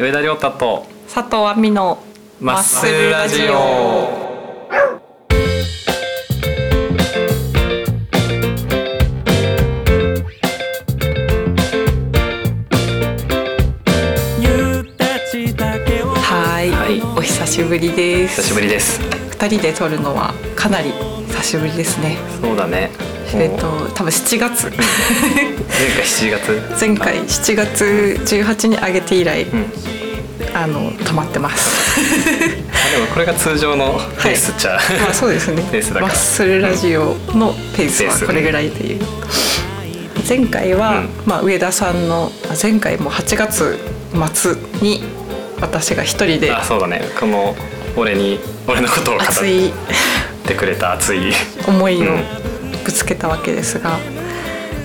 上田亮太と佐藤亜美のマッスルラジオ。お久しぶりです。久しぶりです。二人で撮るのはかなり久しぶりですね。そうだねえっもうと多分7月。前回7月？前回7月18に上げて以来、うん。あの止まってます。あでもこれが通常のペースっちゃ、まあそうですね。ペースだから。マッスルラジオのペースはこれぐらいという。前回は、うん。まあ、上田さんのあ前回も8月末に私が一人であそうだね。この俺に俺のことを語っ熱いてくれた熱い思いをうんぶつけたわけですが、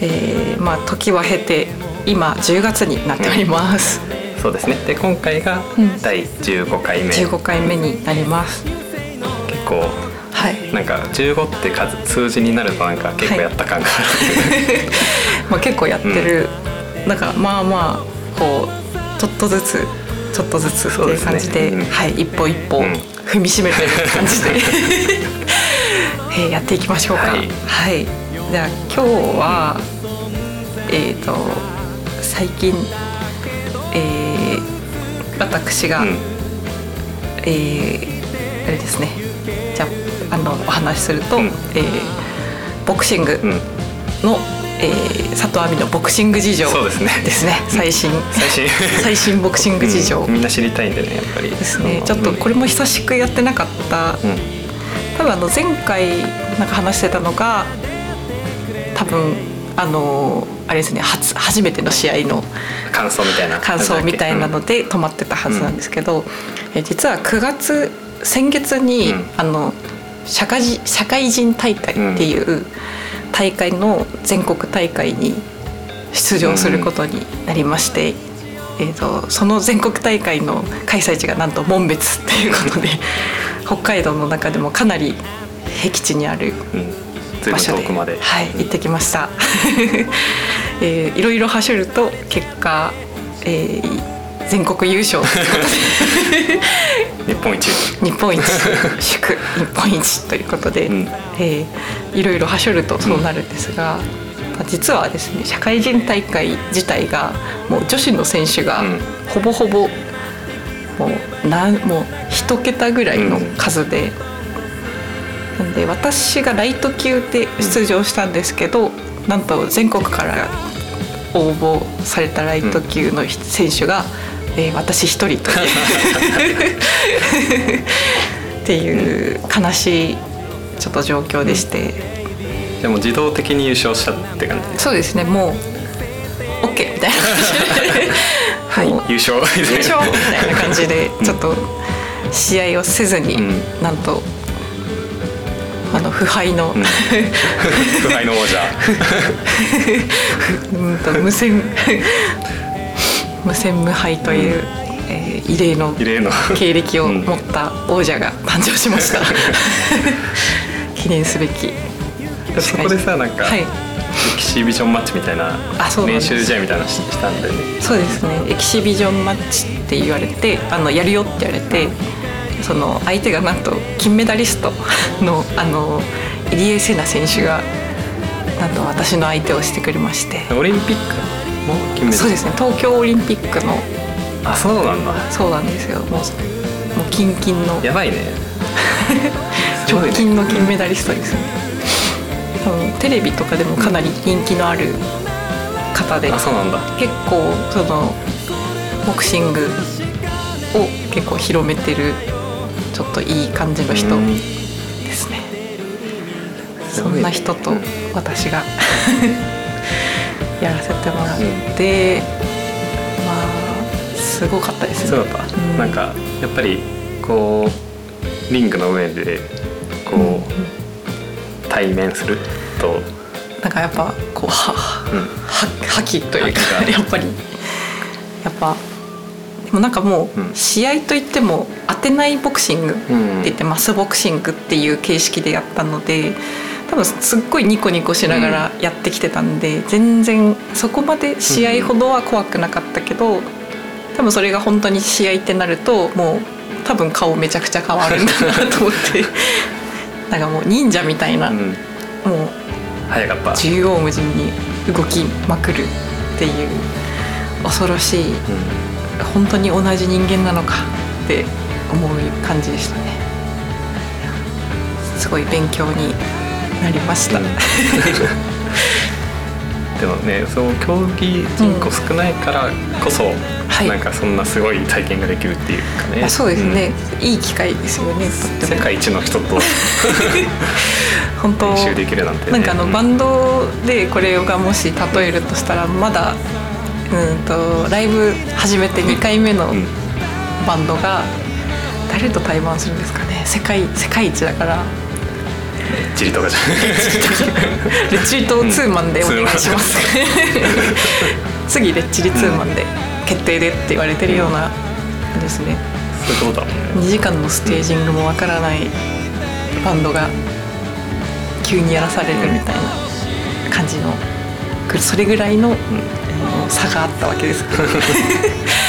えーまあ時は経て今10月になっております、そうですね。で今回がうん。第15回目、15回目になります。結構はい、なんか15って数数字になるとなんか結構やった感がある、まあ、結構やってる、なんかまあまあこうちょっとずつちょっとずつっていう感じでね。うん。はい、一歩一歩うん。踏みしめてる感じで、えーやっていきましょうか。はい。はい、じゃあ今日はえっ、と最近えー私が、うん。えーあれですね。じゃああのお話しすると、うん。えーボクシングうん、の、えー佐藤亜美のボクシング事情ですね。ですね。最新。最新。最新ボクシング事情。うん。みんな知りたいんでねやっぱり。ですね。ちょっとこれも久しくやってなかった多分あの前回なんか話してたのが多分あのあれですね初初めての試合の感想みたいな。感想みたいなので止まってたはずなんですけど、え実は9月先月に、うん。あの社会人社会人大会っていう大会の全国大会に出場することになりまして、えー、とその全国大会の開催地がなんと紋別っていうことで北海道の中でもかなり僻地にある場所で遠くまで、はい、行ってきました、えーいろいろ走ると結果、えー全国優勝。日本一。日本一。祝日本一。ということで、うん。えーいろいろ走るとそうなるんですが、実はですね社会人大会自体がもう女子の選手がうん。ほぼほぼもうなんもう一桁ぐらいの数で。なんで私がライト級で出場したんですけど、なんと全国から応募されたライト級の選手が、えー私一人という。っていう悲しいちょっと状況でして、でも自動的に優勝したって感じそうですね。もう OK みたいな はい。優勝。優勝みたいな感じでちょっと試合をせずに、うん。なんとあの腐敗の、うん。腐敗の王者。無線 無線無敗という、えー異例の異例の。経歴を持った王者が誕生しました。記念すべき。そこでさなんか、はいエキシビジョンマッチみたいなあそうなんです。練習試合みたいなのししたんだよね。そうですね。エキシビジョンマッチって言われてあのやるよって言われてその相手がなんと金メダリストの あの入江聖奈選手がなんと私の相手をしてくれまして。オリンピックも金メダルそうですね。東京オリンピックの。あそうなんだ。そうなんですよ。もうもうキンキンの。やば いね。直近の金メダリストですね、多分テレビとかでもかなり人気のある方で、あそうなんだ。結構そのボクシングを結構広めてるちょっといい感じの人うん。ですね、すごい。ねそんな人と私がやらせてもらって、まあすごかったですね。そうだった、うん。なんかやっぱりこうリングの上でこう、対面する？と、なんかやっぱこうはうん、は覇気というか覇気が。やっぱり。やっぱでもなんかもう試合といっても当てないボクシングってうん言ってマスボクシングっていう形式でやったので多分すっごいニコニコしながらやってきてたんで、全然そこまで試合ほどは怖くなかったけど、多分それが本当に試合ってなるともう多分顔めちゃくちゃ変わるんだなと思ってなんかもう忍者みたいな、うん。もう早かった。縦横無尽に動きまくるっていう恐ろしいうん。本当に同じ人間なのかって思う感じでしたね。すごい勉強になりました、うん でもねそう競技人口少ないからこそ、はい。なんかそんなすごい体験ができるっていうかね。あそうですね、いい機会ですよね世界一の人と 本当。練習できるなんて、ね、なんかあのバンドでこれがもし例えるとしたらまだうんとライブ始めて2回目のうん。バンドが誰と対バンするんですかね。世界世界一だからチリとかじゃ レッチリとツーマンでお願いします。次レッチリツーマンで決定でって言われてるようなですね。そういうことだもんね。2時間のステージングもわからないバンドが急にやらされるみたいな感じのそれぐらいの差があったわけです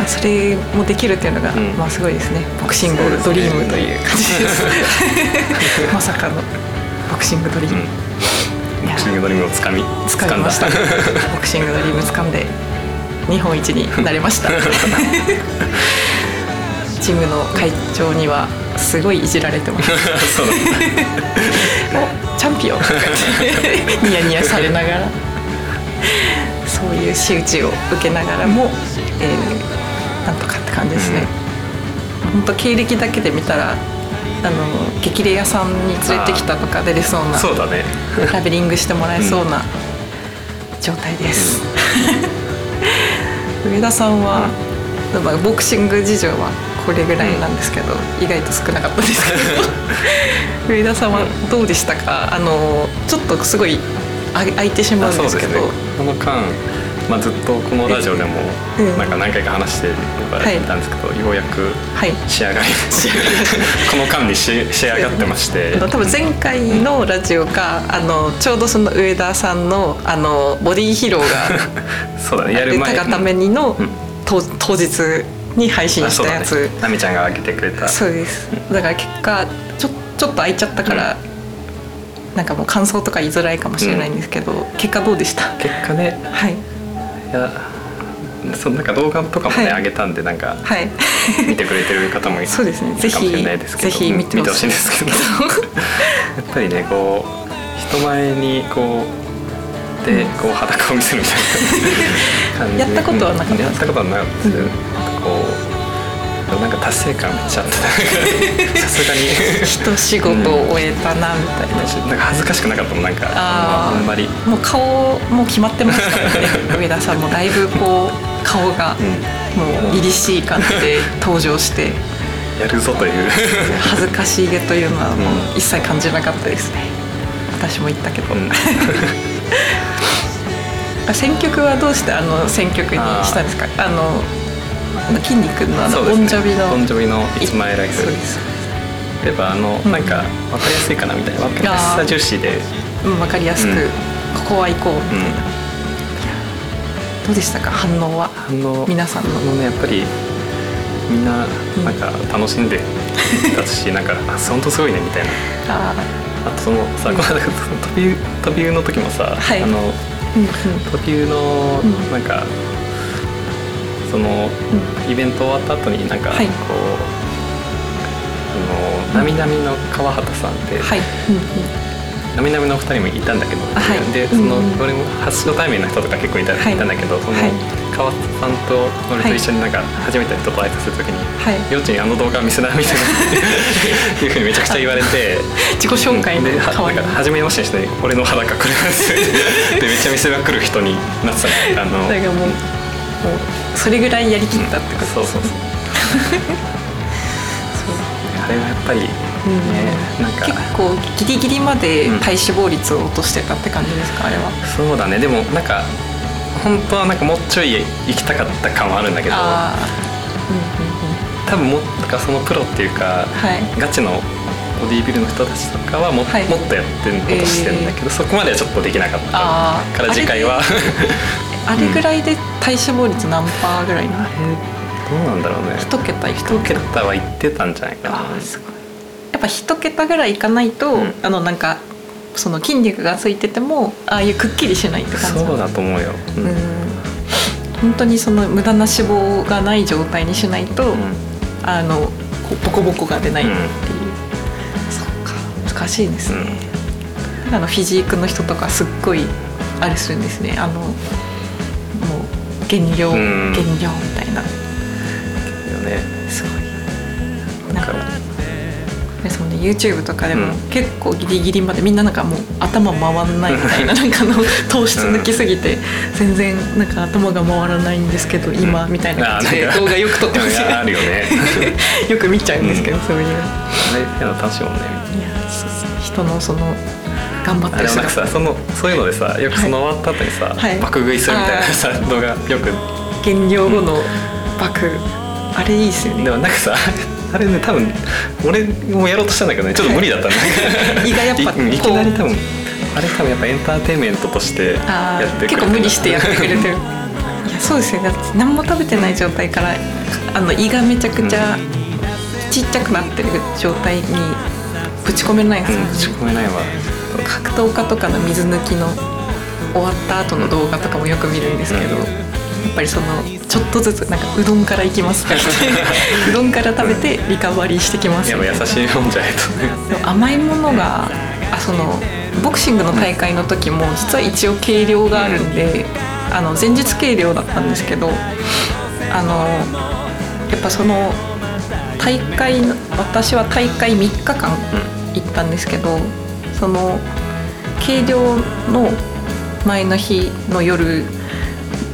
まあそれもできるっていうのが、うん。まあすごいですね。ボクシングドリームという感じです。まさかのボクシングドリーム、うん。ボクシングドリームをつかみ掴みました。ボクシングドリーム掴んで日本一になれました。チームの会長にはすごいいじられてます。おチャンピオン。ニヤニヤされながら。そういう仕打ちを受けながらも、えーって感じですね、本当経歴だけで見たらあの激レアさんに連れてきたとか出れそうなそうだね。ラベリングしてもらえそうな状態です、上田さんは、まあボクシング事情はこれぐらいなんですけど、意外と少なかったですけど。上田さんはどうでしたか？あのちょっとすごいあ空いてしまうんですけど。ね。この間、まあ、ずっとこのラジオでもうんなんか何回か話してはいたんですけど、ようやくはい仕上がり この間にし仕上がってまして。多分前回のラジオがあのちょうどその上田さんのあのボディーヒーローが そうだねやる前歌がためにの、うん。当当日に配信したやつ。なみちゃんが上げてくれた。そうです。だから結果ちょちょっと空いちゃったから、なんかもう感想とか言いづらいかもしれないんですけど、結果どうでした？結果ね。はいいやそうなんか動画とかもね、はい。上げたんでなんかはい。見てくれてる方もいそうですね。ぜいるかもしれひないですけど。ぜひ見てほしいんですけど。やっぱりねこう人前にこうでこう裸を見せるみたいな感じで。やったことはなかったうんやったことはなかったです。けど、なんなんか達成感めっちゃあってさすがに。一仕事を終えたなみたいな、なんか恥ずかしくなかったもんなんか。あんまり、もう顔もう決まってますからね上田さんもだいぶこう顔がうん、もう凛々しい感じで登場して。やるぞという。恥ずかしげというのはもう一切感じなかったですね。私も言ったけど、うん。あ選曲はどうしてあの選曲にしたんですか？あの筋肉のあのボンジョビのボンジョビの「It's My Life そうです」やっぱあの、うんなん。か分かりやすいかなみたいな。分かりやすさ重視で。うん、分かりやすく、うん。ここは行こう。みたいな、うん。どうでしたか反応は？反応。皆さんの。あのねやっぱりみんななんか楽しんでたし、なんかあ本当すごいねみたいな。ああとそのさ、この間飛び飛びの時もさ、はい。あのーうんうん。飛びのうん。なんか、そのイベント終わった後になんかこう、はいあのなみなみの川畑さんで、はい、なみなみのお二人もいたんだけど、はい。でその、俺も初初対面の人とか結構いた,、はい。い、たんだけどその、はい。川田さんと俺と一緒になんか初めて人と挨拶するときにはい「幼稚園あの動画見せな」みたいないうふうにめちゃくちゃ言われて。自己紹介のでなんか初めましてにして俺の裸これなんですでめっちゃ見せまくる人になってたねあのそれぐらいやりきったってことそうそうそう。あれはやっぱりね、なんか。結構ギリギリまで体脂肪率を落としてたって感じですかあれは？そうだね。でもなんか本当はなんかもうちょい行きたかった感はあるんだけど。うんうんうん。多分もっとかそのプロっていうか、はい。ガチのボディービルの人たちとかはも,、はい。もっとやってることしてるんだけど、そこまではちょっとできなかったから次回は あれぐらいで体脂肪率何パーぐらいなどうなんだろうね。一桁いく一桁は言ってたんじゃないかな。あーすごい。やっぱ一桁ぐらいいかないと、うん。あのなんかその筋肉がついててもああいうくっきりしないって感じそうだと思うよ、うん。うん。本当にその無駄な脂肪がない状態にしないと、うん。あのボコボコが出ないっていう、そうか。難しいですね、あのフィジークの人とかすっごいあれするんですね。あの減量、うん。減量みたいな。よね。すごい。なんかそのね YouTube とかでもうん。結構ギリギリまでみんななんかもう頭回らないみたいな なんかあの糖質抜きすぎて全然なんか頭が回らないんですけど今みたいな。感じで動画よく撮ってますあるよね。よく見ちゃうんですけど、そういうあれやの楽しいもんね。人のその頑張ってる。なんかさそのそういうのでさよくその終わった後にさ、はい。爆食いするみたいなさ動画よく。減量後の爆。あれいいですよね。でもなんかさ あれね多分俺もやろうとしたんだけどねちょっと無理だったんだ胃がやっぱいきなり多分あれ多分やっぱエンターテインメントとしてあやってくれてー結構無理してやってくれてる。いやそうですよだって何も食べてない状態からあの胃がめちゃくちゃちっちゃくなってる状態にぶち込めないうん仕込めないわ格闘家とかの水抜きの終わった後の動画とかもよく見るんですけど、うん。やっぱりそのちょっとずつなんかうどんからいきますって言ってうどんから食べてリカバリーしてきます。みたい優しいもんじゃないと。ね甘いものがあそのボクシングの大会の時も実は一応計量があるんで、あの前日計量だったんですけどあのやっぱその大会の私は大会3日間行ったんですけどその計量の前の日の夜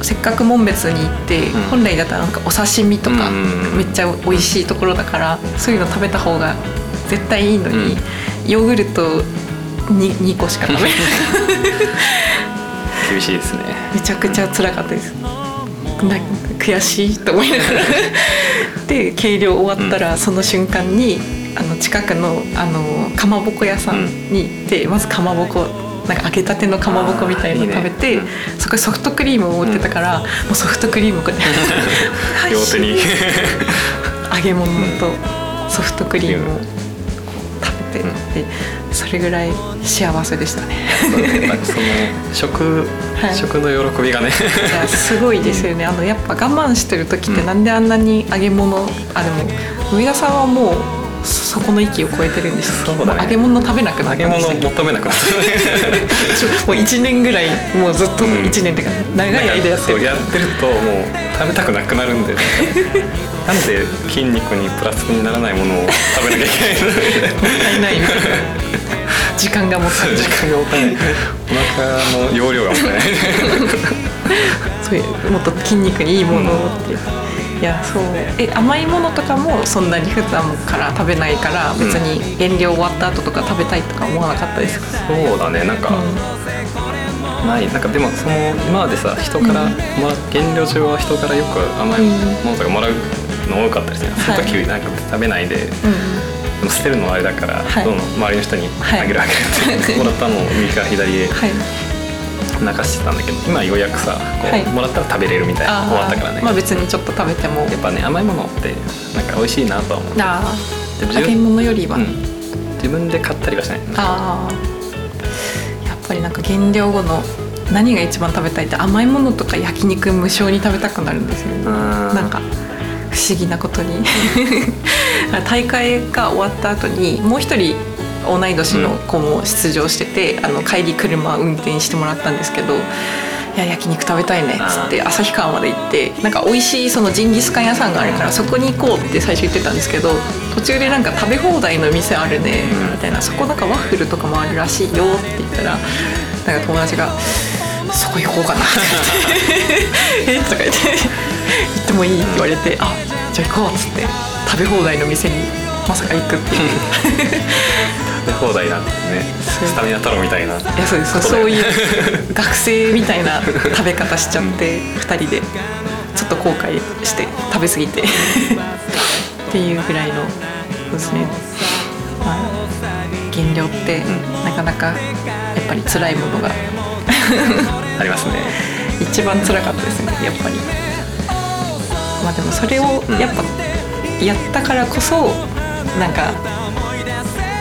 せっかく紋別に行って、ん。本来だったらなんかお刺身とかめっちゃ美味しいところだからそういうの食べた方が絶対いいのに、うん。ヨーグルト 2, 2個しか食べない。厳しいですね。めちゃくちゃ辛かったです。な悔しいと思いながら。で計量終わったらその瞬間にあの近くのあのかまぼこ屋さんに行って、まずかまぼこなんか揚げたてのかまぼこみたいの食べてあーいいねそこにソフトクリームを売ってたから、もうソフトクリームこうやって両手に揚げ物とソフトクリームを食べて、でそれぐらい幸せでしたね。その食、はい。食の喜びがね。いやすごいですよね。あのやっぱ我慢してる時ってなんであんなに揚げ物、あでも上田さんはもうそそこの域を超えてるんですそうだね。も揚げ物食べなくなっ揚げ物求めなくなった。もう1年ぐらいもうずっと1年っていうか長い間やってる。やってるともう食べたくなくなるんで。なんで筋肉にプラスにならないものを食べなきゃいけないの？もったいない。みたいな時間がもったいない。時間がもったいない。お腹の容量がもったいない。そういうもっと筋肉にいいものをっていう、いやそう。え甘いものとかもそんなに普段から食べないから別に減量終わった後とか食べたいとか思わなかったですか、そうだね。なんか、ない。なんかでもその今までさ人から、うん。まあ、減量中は人からよく甘いものとかもらうの多かったですね、その時なんか食べないで、うん。でも捨てるのはあれだから、はい。どんどん周りの人にはい。あげるあげるって、もらったのを右から左へ。はい流してたんだけど今ようやくさこう、はい。もらったら食べれるみたいな終わったからね、まあ別にちょっと食べても。やっぱね甘いものってなんか美味しいなとは思う。あでー揚げ物よりは、うん、自分で買ったりはしない。あー。やっぱりなんか減量後の何が一番食べたいって甘いものとか焼肉無償に食べたくなるんですよね。うんなんか不思議なことに。大会が終わった後にもう一人同い年の子も出場してて、あの帰り車運転してもらったんですけど「いや焼肉食べたいね」っつって旭川まで行ってなんか美味しいそのジンギスカン屋さんがあるからそこに行こうって最初言ってたんですけど途中でなんか食べ放題の店あるねうん。みたいな。そこなんかワッフルとかもあるらしいよって言ったらなんか友達が「そこ行こうかな」って言って「え？とか言って「行ってもいい?」って言われて「あじゃあ行こう」っつって。食べ放題の店にまさか行くっていう。食べ放題なんてねスタミナ太郎みたいな。いやそうです。そうそういう学生みたいな食べ方しちゃって2人で。ちょっと後悔して食べ過ぎて。っていうぐらいのそうですね、まあ、減量ってなかなかやっぱり辛いものが。ありますね。一番辛かったですねやっぱり。まあでもそれをうん。やっぱやったからこそなんか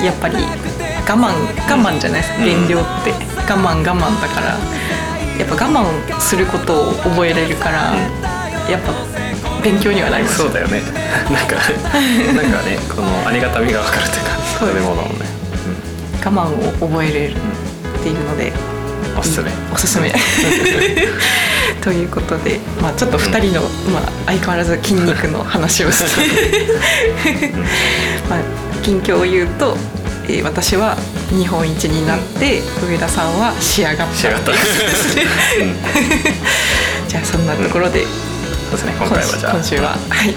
やっぱり我慢我慢じゃないですか。うん。減量って。我慢我慢だから。やっぱ我慢することを覚えれるからやっぱ勉強にはなります。そうだよね。なんか なんかねこのありがたみが分かるというかそうです。食べ物のね、我慢を覚えれるっていうのでうん、おすすめ。おすすめ。ということで、まあ、ちょっと2人の、まあ、相変わらず筋肉の話をして、まあ、近況を言うと、えー私は日本一になって、上田さんは仕上がった。仕上がった。じゃあそんなところで、そうですね。今回はじゃあ。今週は、はい、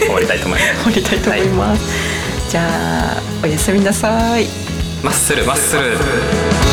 終わりたいと思います。終わりたいと思います、じゃあおやすみなさい。マッスルマッスル